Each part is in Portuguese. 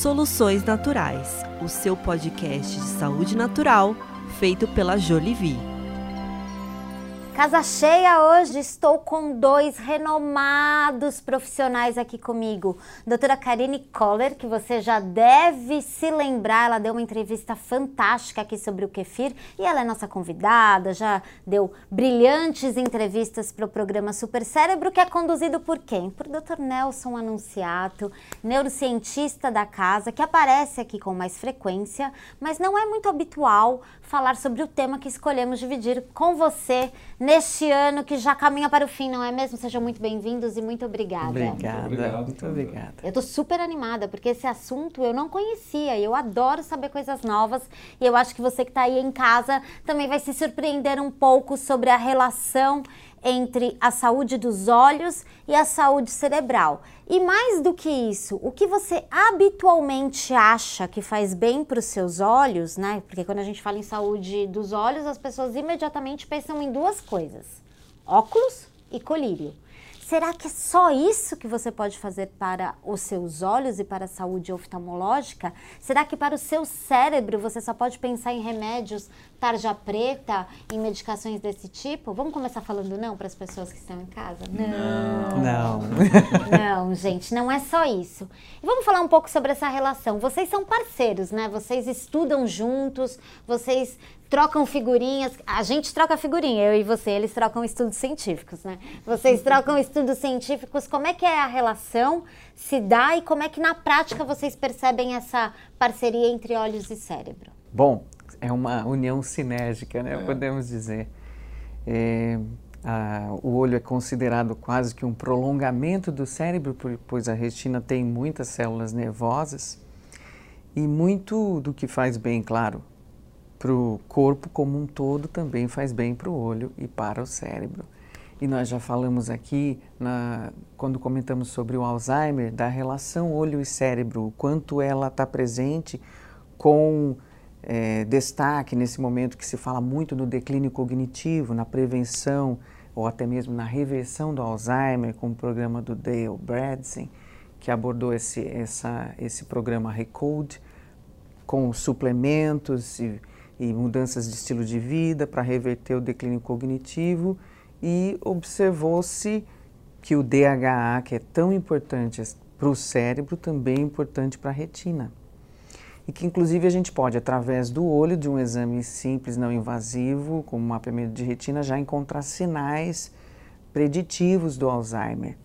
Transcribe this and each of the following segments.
Soluções Naturais, o seu podcast de saúde natural feito pela Jolivie. Casa cheia hoje, estou com dois renomados profissionais aqui comigo. Doutora Karine Koller, que você já deve se lembrar, ela deu uma entrevista fantástica aqui sobre o kefir e ela é nossa convidada, já deu brilhantes entrevistas para o programa Super Cérebro, que é conduzido por quem? Por Dr. Nelson Anunciato, neurocientista da casa, que aparece aqui com mais frequência, mas não é muito habitual falar sobre o tema que escolhemos dividir com você neste ano que já caminha para o fim, não é mesmo? Sejam muito bem-vindos e muito obrigada. Obrigada, obrigado, muito obrigada. Eu estou super animada porque esse assunto eu não conhecia e eu adoro saber coisas novas e eu acho que você que está aí em casa também vai se surpreender um pouco sobre a relação entre a saúde dos olhos e a saúde cerebral. E mais do que isso, o que você habitualmente acha que faz bem para os seus olhos, né? Porque quando a gente fala em saúde dos olhos, as pessoas imediatamente pensam em duas coisas: óculos e colírio. Será que é só isso que você pode fazer para os seus olhos e para a saúde oftalmológica? Será que para o seu cérebro você só pode pensar em remédios tarja preta, em medicações desse tipo? Vamos começar falando não para as pessoas que estão em casa? Não. Não. Não, gente, não é só isso. E vamos falar um pouco sobre essa relação. Vocês são parceiros, né? Vocês estudam juntos, vocês trocam figurinhas. A gente troca figurinha, eu e você, eles trocam estudos científicos, né? Vocês trocam estudos científicos. Como é que é a relação se dá e como é que na prática vocês percebem essa parceria entre olhos e cérebro? Bom, é uma união sinérgica, né? É. Podemos dizer. É, a, o olho é considerado quase que um prolongamento do cérebro, pois a retina tem muitas células nervosas e muito do que faz bem, claro, para o corpo como um todo também faz bem para o olho e para o cérebro. E nós já falamos aqui, na, quando comentamos sobre o Alzheimer, da relação olho e cérebro, o quanto ela está presente com é, destaque nesse momento que se fala muito no declínio cognitivo, na prevenção ou até mesmo na reversão do Alzheimer, com o programa do Dale Bredesen, que abordou esse, essa, esse programa Recode, com suplementos e e mudanças de estilo de vida para reverter o declínio cognitivo e observou-se que o DHA, que é tão importante para o cérebro, também é importante para a retina. E que inclusive a gente pode, através do olho, de um exame simples, não invasivo, como mapeamento de retina, já encontrar sinais preditivos do Alzheimer,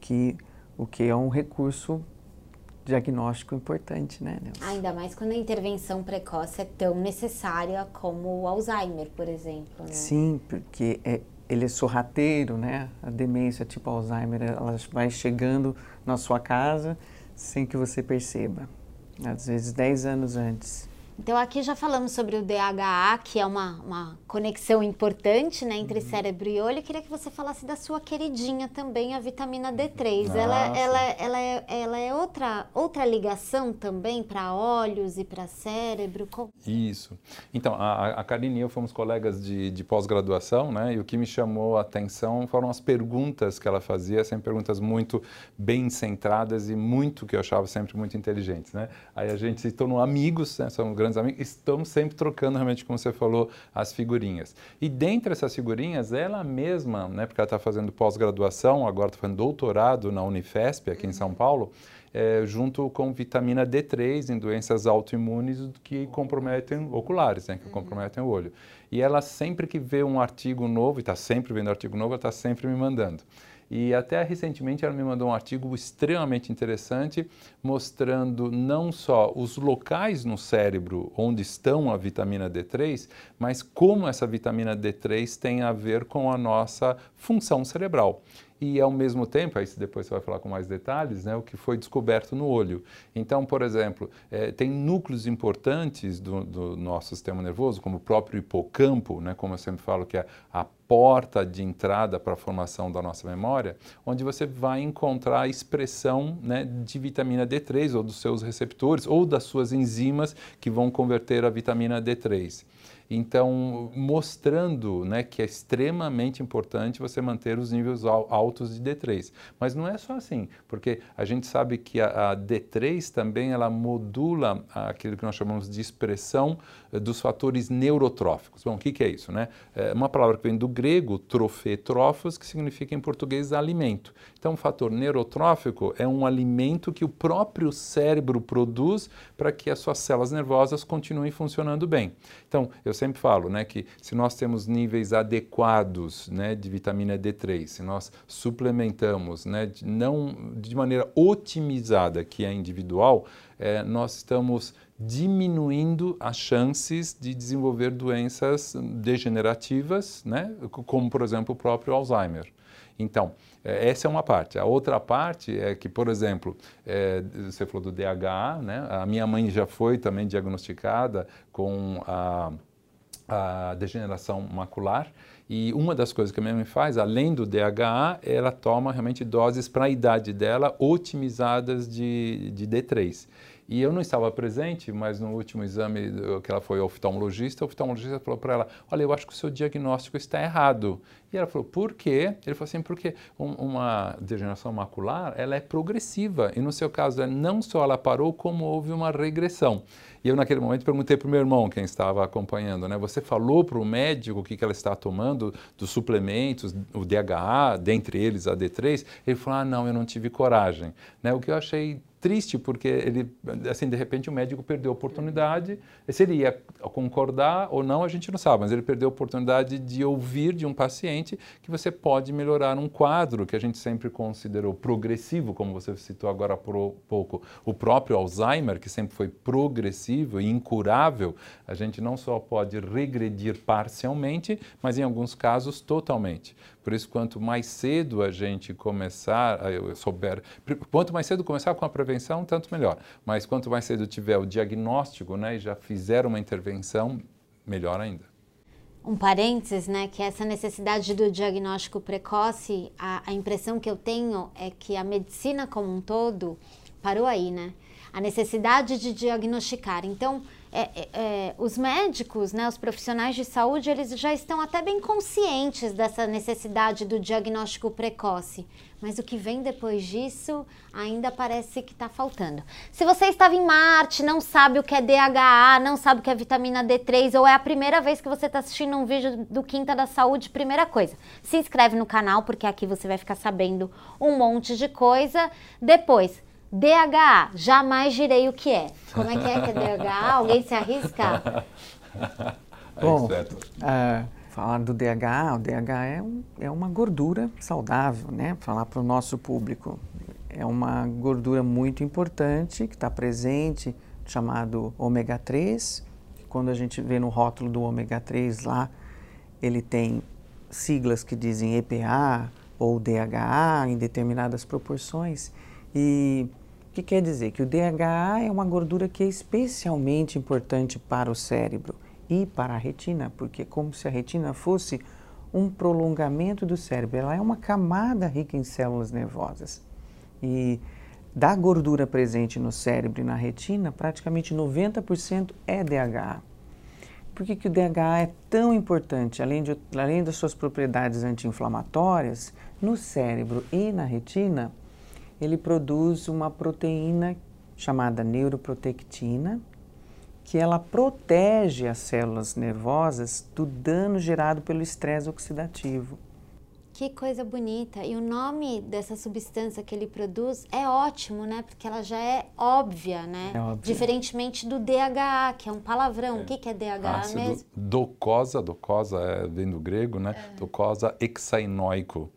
que, o que é um recurso diagnóstico importante, né, Nelson? Ainda mais quando a intervenção precoce é tão necessária como o Alzheimer, por exemplo. Né? Sim, porque é, ele é sorrateiro, né? A demência tipo Alzheimer, ela vai chegando na sua casa sem que você perceba. Às vezes 10 anos antes. Então aqui já falamos sobre o DHA, que é uma, uma conexão importante né, entre uhum. cérebro e olho. Eu queria que você falasse da sua queridinha também, a vitamina D3. Ela, ela, ela, é, ela é outra, outra ligação também para olhos e para cérebro? Isso. Então, a, a Karine e eu fomos colegas de, de pós-graduação, né? E o que me chamou a atenção foram as perguntas que ela fazia, sempre perguntas muito bem centradas e muito, que eu achava sempre muito inteligentes, né? Aí a gente se tornou amigos, né? Somos grandes amigos, estamos sempre trocando realmente, como você falou, as figurinhas. E dentre essas figurinhas, ela mesma, né, porque ela está fazendo pós-graduação, agora está fazendo doutorado na Unifesp, aqui em São Paulo, é, junto com vitamina D3 em doenças autoimunes que comprometem oculares, né, que comprometem o olho. E ela sempre que vê um artigo novo, e está sempre vendo artigo novo, ela está sempre me mandando. E até recentemente ela me mandou um artigo extremamente interessante mostrando não só os locais no cérebro onde estão a vitamina D3, mas como essa vitamina D3 tem a ver com a nossa função cerebral e ao mesmo tempo, aí depois você vai falar com mais detalhes, né, o que foi descoberto no olho. Então, por exemplo, é, tem núcleos importantes do, do, nosso sistema nervoso, como o próprio hipocampo, né, como eu sempre falo, que é a porta de entrada para a formação da nossa memória, onde você vai encontrar a expressão né, de vitamina D3 ou dos seus receptores ou das suas enzimas que vão converter a vitamina D3. Então, mostrando né, que é extremamente importante você manter os níveis altos de D3. Mas não é só assim, porque a gente sabe que a, a D3 também ela modula aquilo que nós chamamos de expressão eh, dos fatores neurotróficos. Bom, o que, que, é isso? Né? É uma palavra que vem do grego, trofetrofos, que significa em português alimento. Então, o fator neurotrófico é um alimento que o próprio cérebro produz para que as suas células nervosas continuem funcionando bem. Então, eu sempre falo né, que se nós temos níveis adequados né, de vitamina D3, se nós suplementamos né, de, não de maneira otimizada, que é individual, é, nós estamos diminuindo as chances de desenvolver doenças degenerativas, né, como, por exemplo, o próprio Alzheimer. Então, é, essa é uma parte. A outra parte é que, por exemplo, é, você falou do DHA, né? A minha mãe já foi também diagnosticada com a a degeneração macular. E uma das coisas que a minha mãe faz, além do DHA, ela toma realmente doses para a idade dela otimizadas de, de D3. E eu não estava presente, mas no último exame que ela foi oftalmologista, o oftalmologista falou para ela: Olha, eu acho que o seu diagnóstico está errado. E ela falou: Por quê? Ele falou assim: Porque um, uma degeneração macular ela é progressiva e no seu caso não só ela parou, como houve uma regressão. E eu naquele momento perguntei para o meu irmão, quem estava acompanhando, né? Você falou para o médico o que, que ela está tomando dos suplementos, o DHA, dentre eles a D3? Ele falou: Ah, não, eu não tive coragem. Né? O que eu achei triste porque ele, assim, de repente o médico perdeu a oportunidade. Se ele ia concordar ou não, a gente não sabe, mas ele perdeu a oportunidade de ouvir de um paciente que você pode melhorar um quadro que a gente sempre considerou progressivo, como você citou agora há pouco, o próprio Alzheimer, que sempre foi progressivo e incurável, a gente não só pode regredir parcialmente, mas em alguns casos totalmente. Por isso, quanto mais cedo a gente começar, eu souber, quanto mais cedo começar com a prevenção, tanto melhor. Mas quanto mais cedo tiver o diagnóstico, né, e já fizer uma intervenção, melhor ainda. Um parênteses, né, que essa necessidade do diagnóstico precoce, a, a impressão que eu tenho é que a medicina como um todo parou aí, né? A necessidade de diagnosticar. Então, é, é, é, os médicos, né, os profissionais de saúde, eles já estão até bem conscientes dessa necessidade do diagnóstico precoce. Mas o que vem depois disso ainda parece que está faltando. Se você estava em Marte, não sabe o que é DHA, não sabe o que é vitamina D3, ou é a primeira vez que você está assistindo um vídeo do Quinta da Saúde, primeira coisa, se inscreve no canal, porque aqui você vai ficar sabendo um monte de coisa. Depois, DHA, jamais direi o que é. Como é que é que é DHA? Alguém se arrisca? Bom, uh, falar do DHA, o DHA é, um, é uma gordura saudável, né? Falar para o nosso público. É uma gordura muito importante que está presente, chamado ômega 3. Quando a gente vê no rótulo do ômega 3 lá, ele tem siglas que dizem EPA ou DHA em determinadas proporções. E o que quer dizer? Que o DHA é uma gordura que é especialmente importante para o cérebro e para a retina, porque como se a retina fosse um prolongamento do cérebro, ela é uma camada rica em células nervosas. E da gordura presente no cérebro e na retina, praticamente 90% é DHA. Por que, que o DHA é tão importante? Além, de, além das suas propriedades anti-inflamatórias, no cérebro e na retina, ele produz uma proteína chamada neuroprotectina, que ela protege as células nervosas do dano gerado pelo estresse oxidativo. Que coisa bonita! E o nome dessa substância que ele produz é ótimo, né? Porque ela já é óbvia, né? É óbvio. Diferentemente do DHA, que é um palavrão. É. O que, que é DHA Ácido mesmo? Docosa, docosa é, vem do grego, né? É. Docosa hexainoico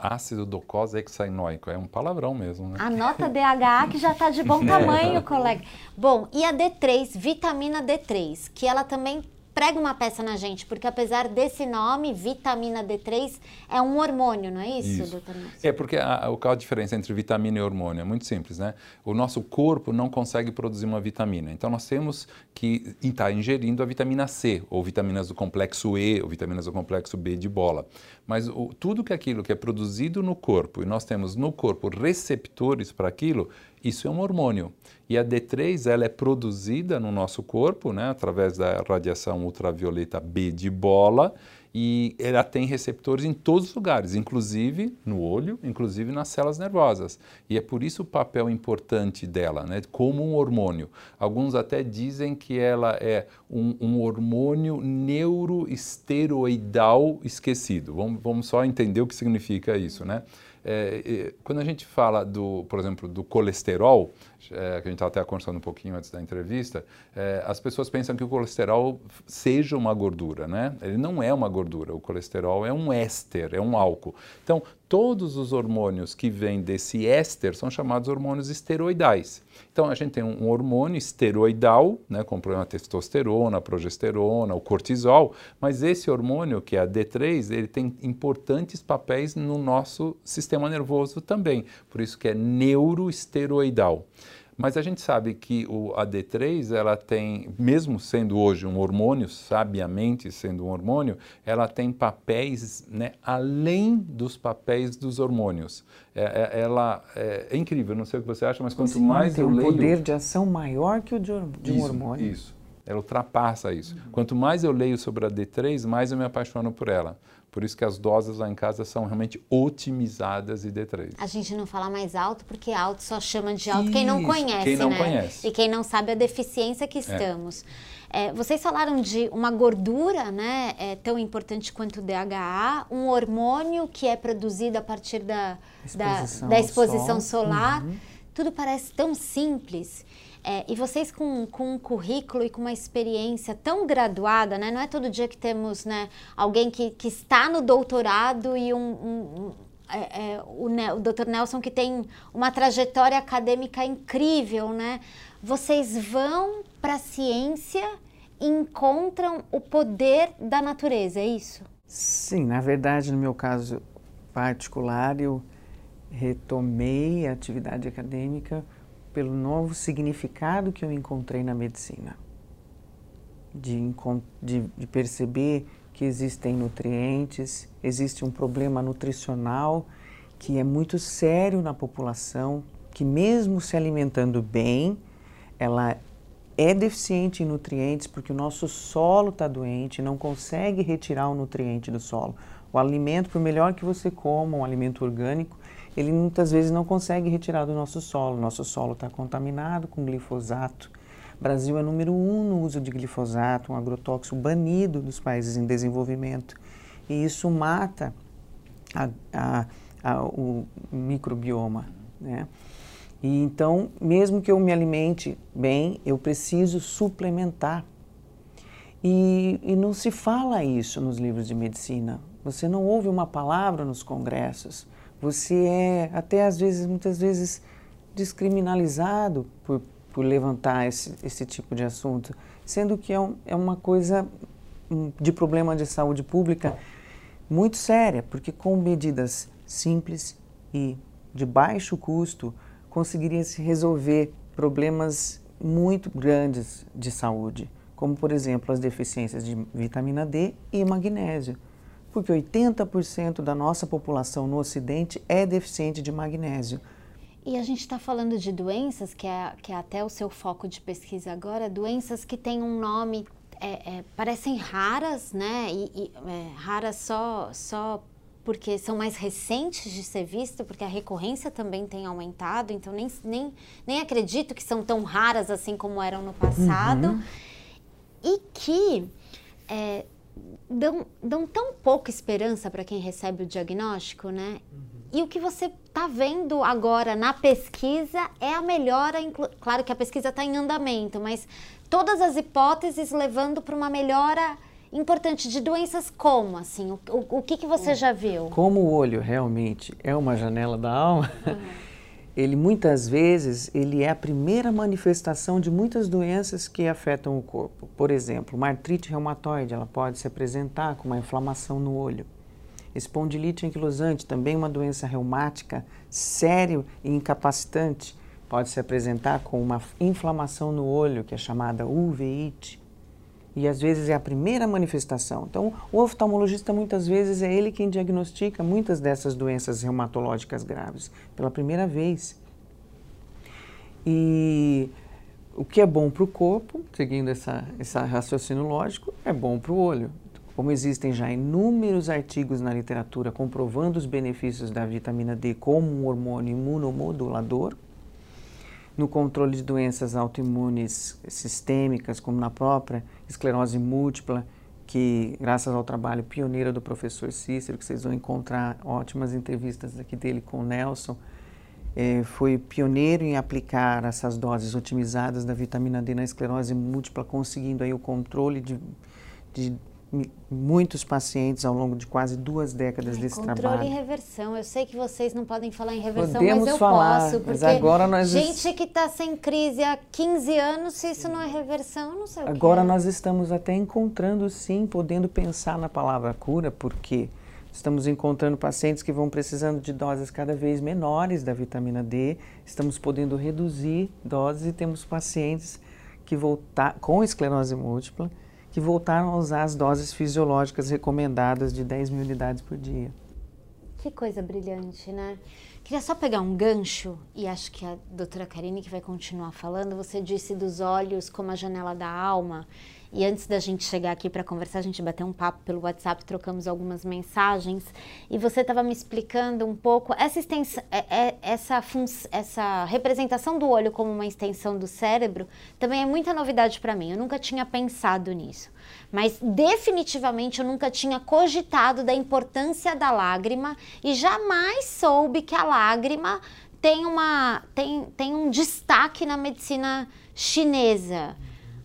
ácido docosa hexainóico. É um palavrão mesmo, né? Anota DHA que já está de bom tamanho, colega. Bom, e a D3, vitamina D3, que ela também prega uma peça na gente, porque apesar desse nome, vitamina D3 é um hormônio, não é isso, isso. doutor Nelson? É, porque a, a, qual a diferença entre vitamina e hormônio? É muito simples, né? O nosso corpo não consegue produzir uma vitamina, então nós temos que estar ingerindo a vitamina C, ou vitaminas do complexo E, ou vitaminas do complexo B de bola. Mas o, tudo que aquilo que é produzido no corpo, e nós temos no corpo receptores para aquilo, isso é um hormônio. E a D3 ela é produzida no nosso corpo, né, através da radiação ultravioleta B de bola, e ela tem receptores em todos os lugares, inclusive no olho, inclusive nas células nervosas. E é por isso o papel importante dela, né, como um hormônio. Alguns até dizem que ela é um, um hormônio neuroesteroidal esquecido. Vamos, vamos só entender o que significa isso, né? É, quando a gente fala, do, por exemplo, do colesterol, é, que a gente até conversando um pouquinho antes da entrevista, é, as pessoas pensam que o colesterol seja uma gordura, né? Ele não é uma gordura, o colesterol é um éster, é um álcool. Então, todos os hormônios que vêm desse éster são chamados hormônios esteroidais. Então, a gente tem um hormônio esteroidal, né, como a testosterona, a progesterona, o cortisol, mas esse hormônio, que é a D3, ele tem importantes papéis no nosso sistema nervoso também, por isso que é neuroesteroidal. Mas a gente sabe que o AD3, ela tem, mesmo sendo hoje um hormônio, sabiamente sendo um hormônio, ela tem papéis né, além dos papéis dos hormônios. É, é, ela é, é, incrível, não sei o que você acha, mas quanto Sim, mais tem eu um leio... poder de ação maior que o de, de isso, um hormônio. Isso, ela ultrapassa isso. Uhum. Quanto mais eu leio sobre a D3, mais eu me apaixono por ela. Por isso que as doses lá em casa são realmente otimizadas e D3. A gente não fala mais alto porque alto só chama de alto isso, quem não conhece, quem não né? Conhece. E quem não sabe a deficiência que é. estamos. É. É, vocês falaram de uma gordura, né, é, tão importante quanto o DHA, um hormônio que é produzido a partir da exposição, da, da exposição sol. solar. Uhum. Tudo parece tão simples. É, e vocês com, com um currículo e com uma experiência tão graduada, né? Não é todo dia que temos né, alguém que, que está no doutorado e um, um, um é, é, o, o Dr. Nelson que tem uma trajetória acadêmica incrível, né? Vocês vão para a ciência e encontram o poder da natureza, é isso? Sim, na verdade, no meu caso particular, eu retomei a atividade acadêmica pelo novo significado que eu encontrei na medicina. De, de, de, perceber que existem nutrientes, existe um problema nutricional que é muito sério na população, que mesmo se alimentando bem, ela é deficiente em nutrientes porque o nosso solo está doente, não consegue retirar o nutriente do solo. O alimento, por melhor que você coma, um alimento orgânico, ele muitas vezes não consegue retirar do nosso solo. Nosso solo está contaminado com glifosato. Brasil é número um no uso de glifosato, um agrotóxico banido dos países em desenvolvimento. E isso mata a, a, a, o microbioma. Né? E então, mesmo que eu me alimente bem, eu preciso suplementar. E, e não se fala isso nos livros de medicina. Você não ouve uma palavra nos congressos. Você é até às vezes, muitas vezes, descriminalizado por, por levantar esse, esse tipo de assunto, sendo que é, um, é uma coisa de problema de saúde pública muito séria, porque com medidas simples e de baixo custo conseguiria se resolver problemas muito grandes de saúde, como por exemplo as deficiências de vitamina D e magnésio porque 80% da nossa população no Ocidente é deficiente de magnésio. E a gente está falando de doenças, que é, que é até o seu foco de pesquisa agora, doenças que têm um nome, é, é, parecem raras, né? E, e é, raras só, só porque são mais recentes de ser visto, porque a recorrência também tem aumentado, então nem, nem, nem acredito que são tão raras assim como eram no passado. Uhum. E que é, dão, dão tão pouca esperança para quem recebe o diagnóstico, né? Uhum. E o que você está vendo agora na pesquisa é a melhora, claro que a pesquisa está em andamento, mas todas as hipóteses levando para uma melhora importante de doenças como, assim, o, o, o que, que você já viu? Como o olho realmente é uma janela da alma, uhum. ele muitas vezes ele é a primeira manifestação de muitas doenças que afetam o corpo. Por exemplo, uma artrite reumatoide, ela pode se apresentar com uma inflamação no olho. Espondilite anquilosante, também uma doença reumática séria e incapacitante, pode se apresentar com uma inflamação no olho, que é chamada uveíte. E às vezes é a primeira manifestação. Então, o oftalmologista muitas vezes é ele quem diagnostica muitas dessas doenças reumatológicas graves pela primeira vez. E o que é bom para o corpo, seguindo essa, esse raciocínio lógico, é bom para o olho. Como existem já inúmeros artigos na literatura comprovando os benefícios da vitamina D como um hormônio imunomodulador, no controle de doenças autoimunes sistêmicas, como na própria esclerose múltipla, que graças ao trabalho pioneiro do professor Cícero, que vocês vão encontrar ótimas entrevistas aqui dele com o Nelson, é, foi pioneiro em aplicar essas doses otimizadas da vitamina D na esclerose múltipla, conseguindo aí o controle de, de muitos pacientes ao longo de quase duas décadas Ai, desse controle trabalho. Controle e reversão. Eu sei que vocês não podem falar em reversão, Podemos mas eu falar, posso. Porque mas agora nós gente que está sem crise há 15 anos, se isso não é reversão, não sei o Agora que é. nós estamos até encontrando, sim, podendo pensar na palavra cura, porque estamos encontrando pacientes que vão precisando de doses cada vez menores da vitamina D, estamos podendo reduzir doses e temos pacientes que voltar com esclerose múltipla que voltaram a usar as doses fisiológicas recomendadas de 10 mil unidades por dia. Que coisa brilhante, né? Queria só pegar um gancho, e acho que a doutora Karine que vai continuar falando, você disse dos olhos como a janela da alma, e antes da gente chegar aqui para conversar, a gente bateu um papo pelo WhatsApp, trocamos algumas mensagens, e você estava me explicando um pouco essa, extensão, é, é, essa, essa representação do olho como uma extensão do cérebro também é muita novidade para mim. Eu nunca tinha pensado nisso. Mas definitivamente eu nunca tinha cogitado da importância da lágrima e jamais soube que a lágrima tem, uma, tem, tem um destaque na medicina chinesa.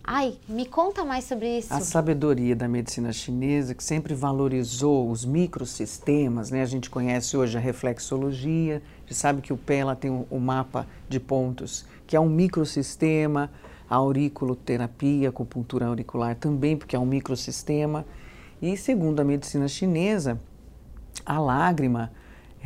Ai, me conta mais sobre isso. A sabedoria da medicina chinesa, que sempre valorizou os microsistemas, né? A gente conhece hoje a reflexologia, a gente sabe que o pé ela tem o um, um mapa de pontos, que é um microsistema, a auriculoterapia, acupuntura auricular também, porque é um microsistema. E segundo a medicina chinesa, a lágrima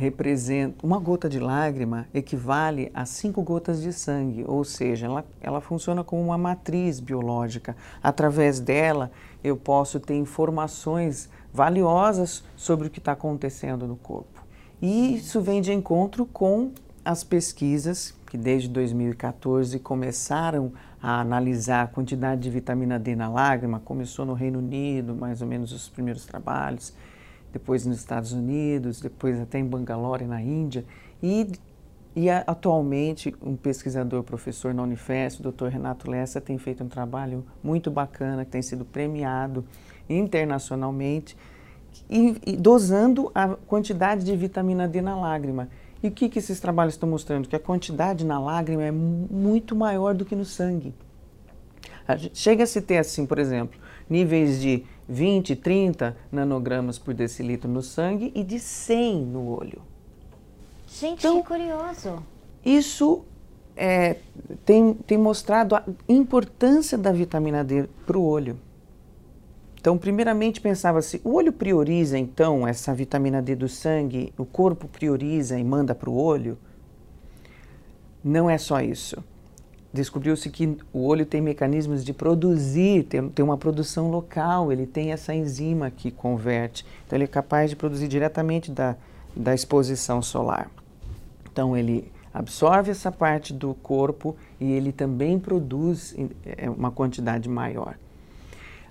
representa uma gota de lágrima equivale a cinco gotas de sangue, ou seja, ela, ela funciona como uma matriz biológica. Através dela, eu posso ter informações valiosas sobre o que está acontecendo no corpo. E isso vem de encontro com as pesquisas que desde 2014 começaram a analisar a quantidade de vitamina D na lágrima. Começou no Reino Unido, mais ou menos os primeiros trabalhos depois nos Estados Unidos, depois até em Bangalore, na Índia. E, e atualmente, um pesquisador, professor na Unifesp, o Dr. Renato Lessa, tem feito um trabalho muito bacana, que tem sido premiado internacionalmente, e, e dosando a quantidade de vitamina D na lágrima. E o que, que esses trabalhos estão mostrando? Que a quantidade na lágrima é muito maior do que no sangue. Chega a ter assim, por exemplo, níveis de 20, 30 nanogramas por decilitro no sangue e de 100 no olho. Gente, então, que curioso. Isso é, tem, tem mostrado a importância da vitamina D para o olho. Então, primeiramente pensava-se, o olho prioriza então essa vitamina D do sangue, o corpo prioriza e manda para o olho? Não é só isso descobriu-se que o olho tem mecanismos de produzir, tem, tem, uma produção local, ele tem essa enzima que converte. Então, ele é capaz de produzir diretamente da, da exposição solar. Então, ele absorve essa parte do corpo e ele também produz é, uma quantidade maior.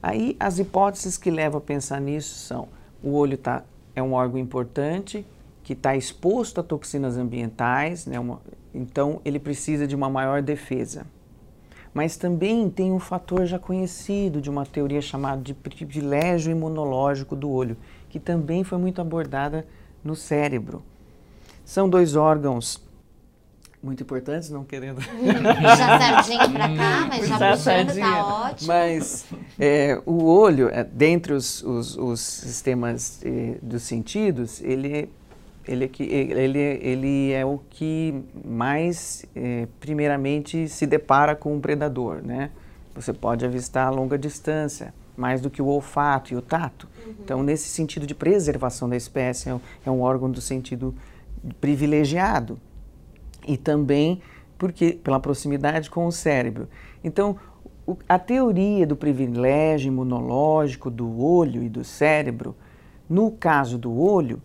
Aí, as hipóteses que levam a pensar nisso são: o olho tá, é um órgão importante, que está exposto a toxinas ambientais, né, uma, então ele precisa de uma maior defesa. Mas também tem um fator já conhecido de uma teoria chamada de privilégio imunológico do olho, que também foi muito abordada no cérebro. São dois órgãos muito importantes, não querendo. Já sardinha para cá, mas já, já puxando, tá ótimo. Mas é, o olho, é, dentre os, os, os sistemas eh, dos sentidos, ele ele é, que, ele, ele é o que mais, é, primeiramente, se depara com um predador, né? Você pode avistar a longa distância, mais do que o olfato e o tato. Uhum. Então, nesse sentido de preservação da espécie, é um, é um órgão do sentido privilegiado. E também porque pela proximidade com o cérebro. Então, o, a teoria do privilégio imunológico do olho e do cérebro, no caso do olho,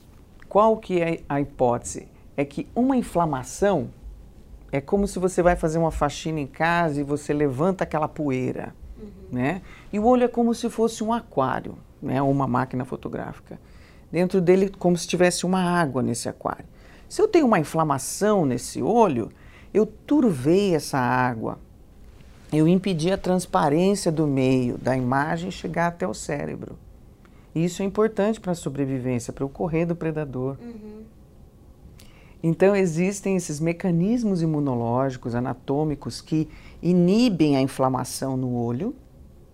qual que é a hipótese? É que uma inflamação é como se você vai fazer uma faxina em casa e você levanta aquela poeira, uhum. né? E o olho é como se fosse um aquário, né? Ou uma máquina fotográfica. Dentro dele, como se tivesse uma água nesse aquário. Se eu tenho uma inflamação nesse olho, eu turvei essa água, eu impedi a transparência do meio da imagem chegar até o cérebro. Isso é importante para a sobrevivência, para o correr do predador. Uhum. Então, existem esses mecanismos imunológicos, anatômicos, que inibem a inflamação no olho,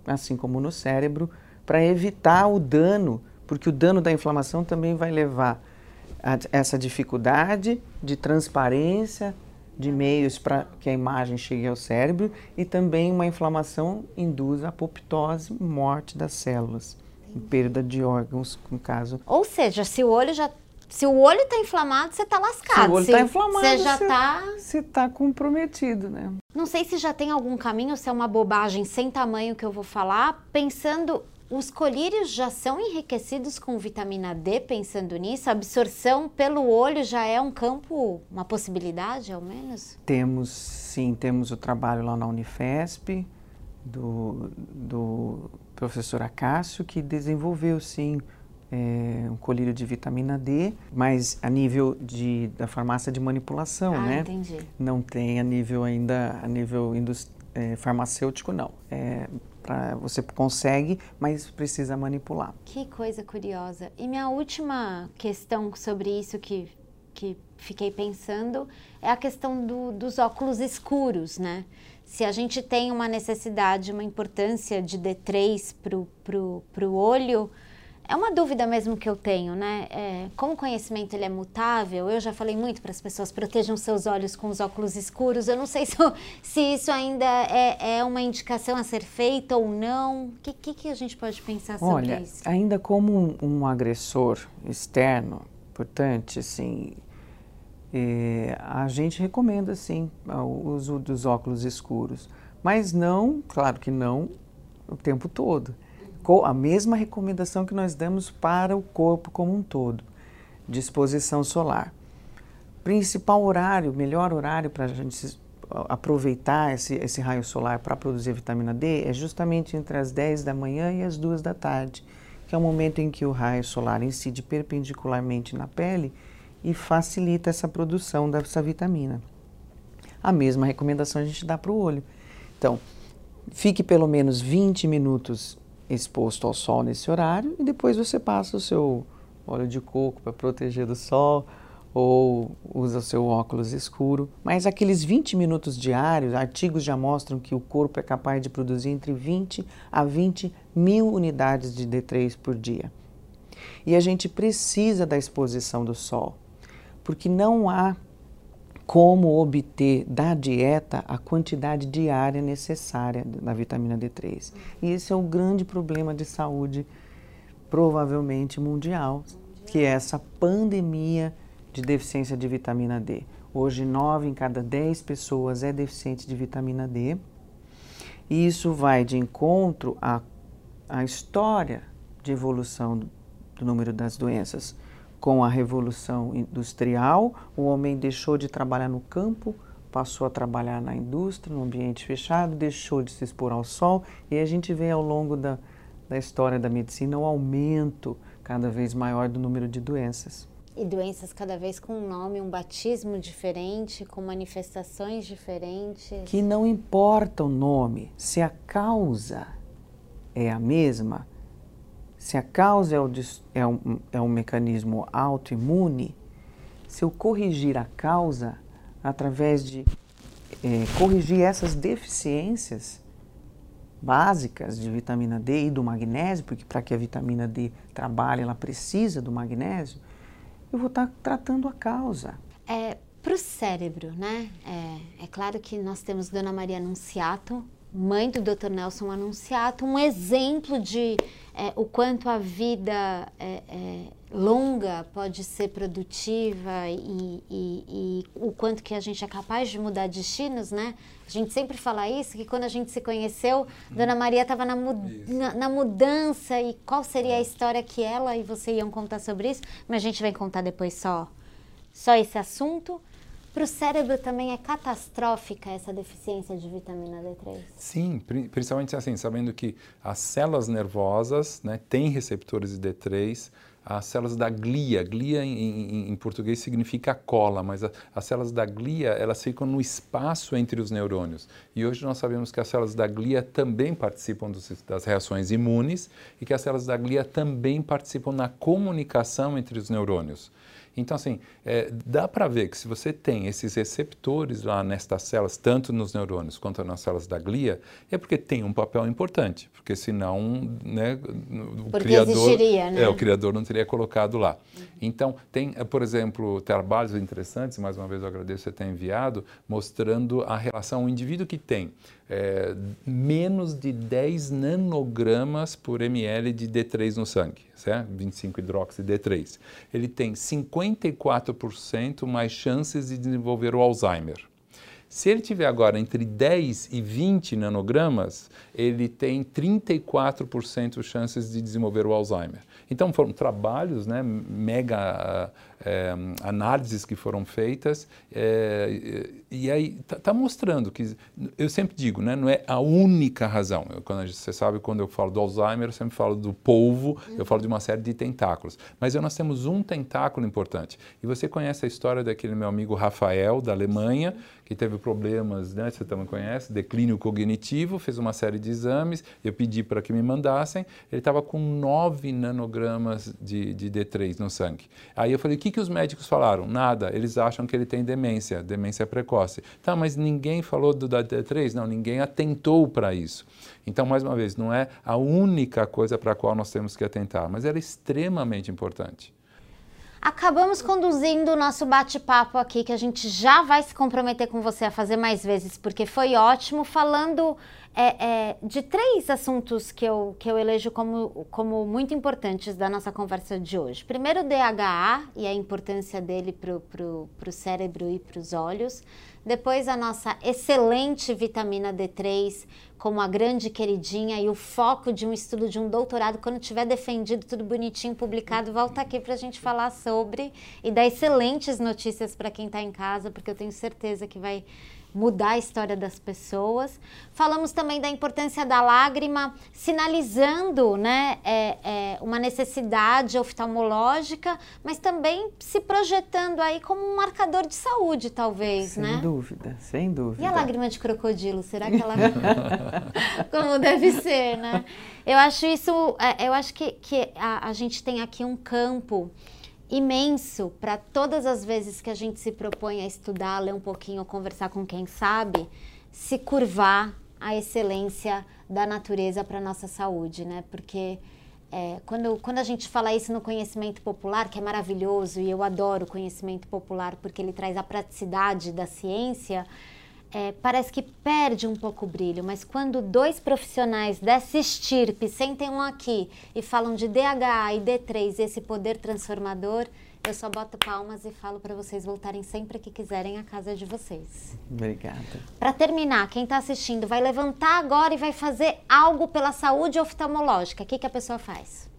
assim como no cérebro, para evitar o dano, porque o dano da inflamação também vai levar a essa dificuldade de transparência de meios para que a imagem chegue ao cérebro e também uma inflamação induz a apoptose, morte das células perda de órgãos, no caso. Ou seja, se o olho já se o olho está inflamado, você está lascado. Se o olho está inflamado, você já está. Você está comprometido, né? Não sei se já tem algum caminho, se é uma bobagem sem tamanho que eu vou falar, pensando. Os colírios já são enriquecidos com vitamina D, pensando nisso? A absorção pelo olho já é um campo, uma possibilidade, ao menos? Temos, sim, temos o trabalho lá na Unifesp, do, do professor Acácio, que desenvolveu sim é, um colírio de vitamina D, mas a nível de, da farmácia de manipulação, ah, né? Entendi. Não tem a nível ainda, a nível é, farmacêutico, não. É, pra, você consegue, mas precisa manipular. Que coisa curiosa. E minha última questão sobre isso que, que fiquei pensando é a questão do, dos óculos escuros, né? Se a gente tem uma necessidade, uma importância de D3 para o olho, é uma dúvida mesmo que eu tenho, né? É, como o conhecimento ele é mutável, eu já falei muito para as pessoas protejam seus olhos com os óculos escuros. Eu não sei se, se isso ainda é, é, uma indicação a ser feita ou não. O que, que, que, a gente pode pensar sobre Olha, isso? Ainda como um, um agressor externo, portanto, assim, é, a gente recomenda sim o uso dos óculos escuros, mas não, claro que não o tempo todo. A mesma recomendação que nós damos para o corpo como um todo, de exposição solar. Principal horário, melhor horário para a gente aproveitar esse, esse raio solar para produzir vitamina D é justamente entre as 10 da manhã e as 2 da tarde, que é o momento em que o raio solar incide perpendicularmente na pele e facilita essa produção dessa vitamina. A mesma recomendação a gente dá para o olho. Então, fique pelo menos 20 minutos exposto ao sol nesse horário e depois você passa o seu óleo de coco para proteger do sol ou usa o seu óculos escuro. Mas aqueles 20 minutos diários, artigos já mostram que o corpo é capaz de produzir entre 20 a 20 mil unidades de D3 por dia. E a gente precisa da exposição do sol porque não há como obter da dieta a quantidade diária necessária da vitamina D3. E esse é o grande problema de saúde, provavelmente mundial, que é essa pandemia de deficiência de vitamina D. Hoje, 9 em cada 10 pessoas é deficiente de vitamina D. E isso vai de encontro à, à história de evolução do, do número das doenças com a Revolução Industrial, o homem deixou de trabalhar no campo, passou a trabalhar na indústria, no ambiente fechado, deixou de se expor ao sol, e a gente vê ao longo da, da história da medicina o aumento cada vez maior do número de doenças. E doenças cada vez com um nome, um batismo diferente, com manifestações diferentes. Que não importa o nome, se a causa é a mesma, se a causa é, o, é, um, é um mecanismo autoimune, se eu corrigir a causa através de é, corrigir essas deficiências básicas de vitamina D e do magnésio, porque para que a vitamina D trabalhe, ela precisa do magnésio, eu vou estar tratando a causa. É, para o cérebro, né? É, é, claro que nós temos Dona Maria Anunciato, mãe do Dr. Nelson Anunciato, um exemplo de é, o quanto a vida é, é, longa pode ser produtiva e, e, e, o quanto que a gente é capaz de mudar destinos, né? A gente sempre fala isso, que quando a gente se conheceu, Dona Maria estava na, na, na, mudança e qual seria a é. história que ela e você iam contar sobre isso, mas a gente vai contar depois só, só esse assunto. Para o cérebro também é catastrófica essa deficiência de vitamina D3? Sim, principalmente assim, sabendo que as células nervosas né, têm receptores de D3, as células da glia, glia em, em, em português significa cola, mas a, as células da glia elas ficam no espaço entre os neurônios. E hoje nós sabemos que as células da glia também participam dos, das reações imunes e que as células da glia também participam na comunicação entre os neurônios. Então, assim, é, dá para ver que se você tem esses receptores lá nestas células, tanto nos neurônios quanto nas células da glia, é porque tem um papel importante, porque senão né, o, porque criador, né? é, o criador não teria colocado lá. Uhum. Então, tem, é, por exemplo, trabalhos interessantes, mais uma vez eu agradeço você ter enviado, mostrando a relação, o indivíduo que tem é, menos de 10 nanogramas por ml de D3 no sangue, certo? 25 hidróxido D3. Ele tem 54% mais chances de desenvolver o Alzheimer. Se ele tiver agora entre 10 e 20 nanogramas, ele tem 34% chances de desenvolver o Alzheimer. Então foram trabalhos, né, mega é, análises que foram feitas, é, e aí está tá mostrando que, eu sempre digo, né, não é a única razão. Eu, quando gente, você sabe, quando eu falo do Alzheimer, eu sempre falo do polvo, eu falo de uma série de tentáculos. Mas nós temos um tentáculo importante. E você conhece a história daquele meu amigo Rafael, da Alemanha, que teve problemas, né, você também conhece, declínio cognitivo, fez uma série de exames, eu pedi para que me mandassem, ele estava com 9 nanogramas de, de D3 no sangue. Aí eu falei, o que que os médicos falaram? Nada, eles acham que ele tem demência, demência precoce. Tá, mas ninguém falou do D3? Não, ninguém atentou para isso. Então, mais uma vez, não é a única coisa para a qual nós temos que atentar, mas ela é extremamente importante. Acabamos conduzindo o nosso bate-papo aqui, que a gente já vai se comprometer com você a fazer mais vezes, porque foi ótimo, falando é, é, de três assuntos que eu, que eu elejo como, como muito importantes da nossa conversa de hoje. Primeiro, o DHA e a importância dele para o cérebro e para os olhos. Depois, a nossa excelente vitamina D3 como a grande queridinha e o foco de um estudo de um doutorado. Quando tiver defendido, tudo bonitinho, publicado, volta aqui para a gente falar sobre e dar excelentes notícias para quem está em casa, porque eu tenho certeza que vai mudar a história das pessoas. Falamos também da importância da lágrima, sinalizando né, é, é, uma necessidade oftalmológica, mas também se projetando aí como um marcador de saúde, talvez, sem né? Sem dúvida, sem dúvida. E a lágrima de crocodilo, será que ela... como deve ser, né? Eu acho isso, é, eu acho que, que a, a gente tem aqui um campo imenso para todas as vezes que a gente se propõe a estudar, ler um pouquinho, conversar com quem sabe, se curvar à excelência da natureza para nossa saúde, né? Porque é, quando, quando a gente fala isso no conhecimento popular, que é maravilhoso, e eu adoro o conhecimento popular porque ele traz a praticidade da ciência, é, parece que perde um pouco o brilho, mas quando dois profissionais dessa estirpe sentem um aqui e falam de DHA e D3, esse poder transformador, eu só boto palmas e falo para vocês voltarem sempre que quiserem à casa de vocês. Obrigada. Para terminar, quem está assistindo vai levantar agora e vai fazer algo pela saúde oftalmológica. O que, que a pessoa faz?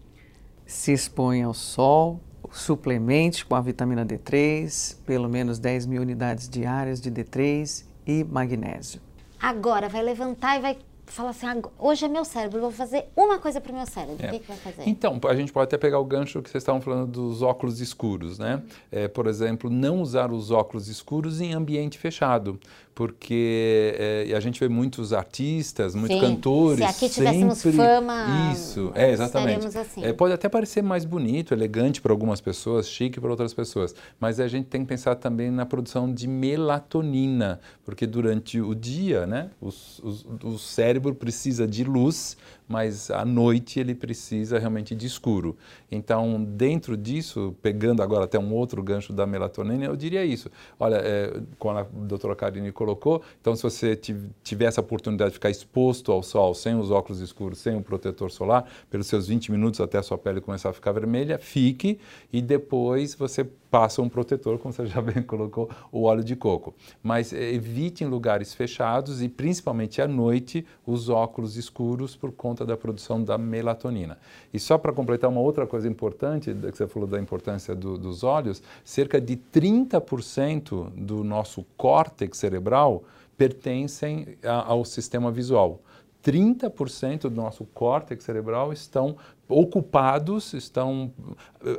Se expõe ao sol, suplemente com a vitamina D3, pelo menos 10 mil unidades diárias de D3 e magnésio. Agora vai levantar e vai falar assim, hoje é meu cérebro, vou fazer uma coisa para o meu cérebro. É. O que, que, vai fazer? Então, a gente pode até pegar o gancho que vocês estavam falando dos óculos escuros, né? É, por exemplo, não usar os óculos escuros em ambiente fechado, porque é, a gente vê muitos artistas, muitos Sim. cantores. Se aqui tivéssemos sempre... fama. Isso, é, exatamente. Assim. É, pode até parecer mais bonito, elegante para algumas pessoas, chique para outras pessoas, mas a gente tem que pensar também na produção de melatonina, porque durante o dia, né, os, os, o cérebro precisa de luz mas à noite ele precisa realmente de escuro. Então, dentro disso, pegando agora até um outro gancho da melatonina, eu diria isso. Olha, é, como a doutora Karine colocou, então se você tiver essa oportunidade de ficar exposto ao sol, sem os óculos escuros, sem o protetor solar, pelos seus 20 minutos até a sua pele começar a ficar vermelha, fique e depois você passa um protetor, como você já bem colocou, o óleo de coco. Mas evite em lugares fechados e principalmente à noite os óculos escuros por conta da produção da melatonina. E só para completar uma outra coisa importante, que você falou da importância do, dos olhos, cerca de 30% do nosso córtex cerebral pertencem a, ao sistema visual. 30% do nosso córtex cerebral estão ocupados, estão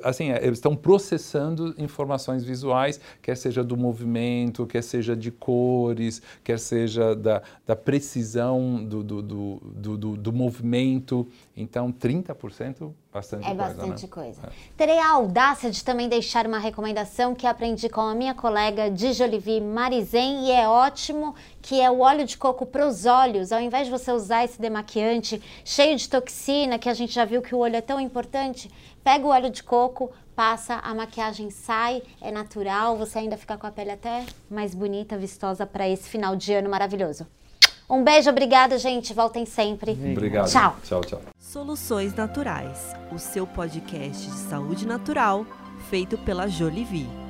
assim, é, estão processando informações visuais, quer seja do movimento, quer seja de cores, quer seja da, da precisão do, do, do, do, do movimento. Então, 30% bastante é coisa. É bastante né? coisa. É. Terei a audácia de também deixar uma recomendação que aprendi com a minha colega de Jolivi Marizen e é ótimo, que é o óleo de coco para os olhos. Ao invés de você usar esse demaquiante cheio de toxina, que a gente já viu que o olho é tão importante, pega o óleo de coco, passa, a maquiagem sai, é natural, você ainda fica com a pele até mais bonita, vistosa para esse final de ano maravilhoso. Um beijo, obrigada, gente. Voltem sempre. Obrigado. Tchau. Tchau, tchau. Soluções Naturais, o seu podcast de saúde natural feito pela Jolivie.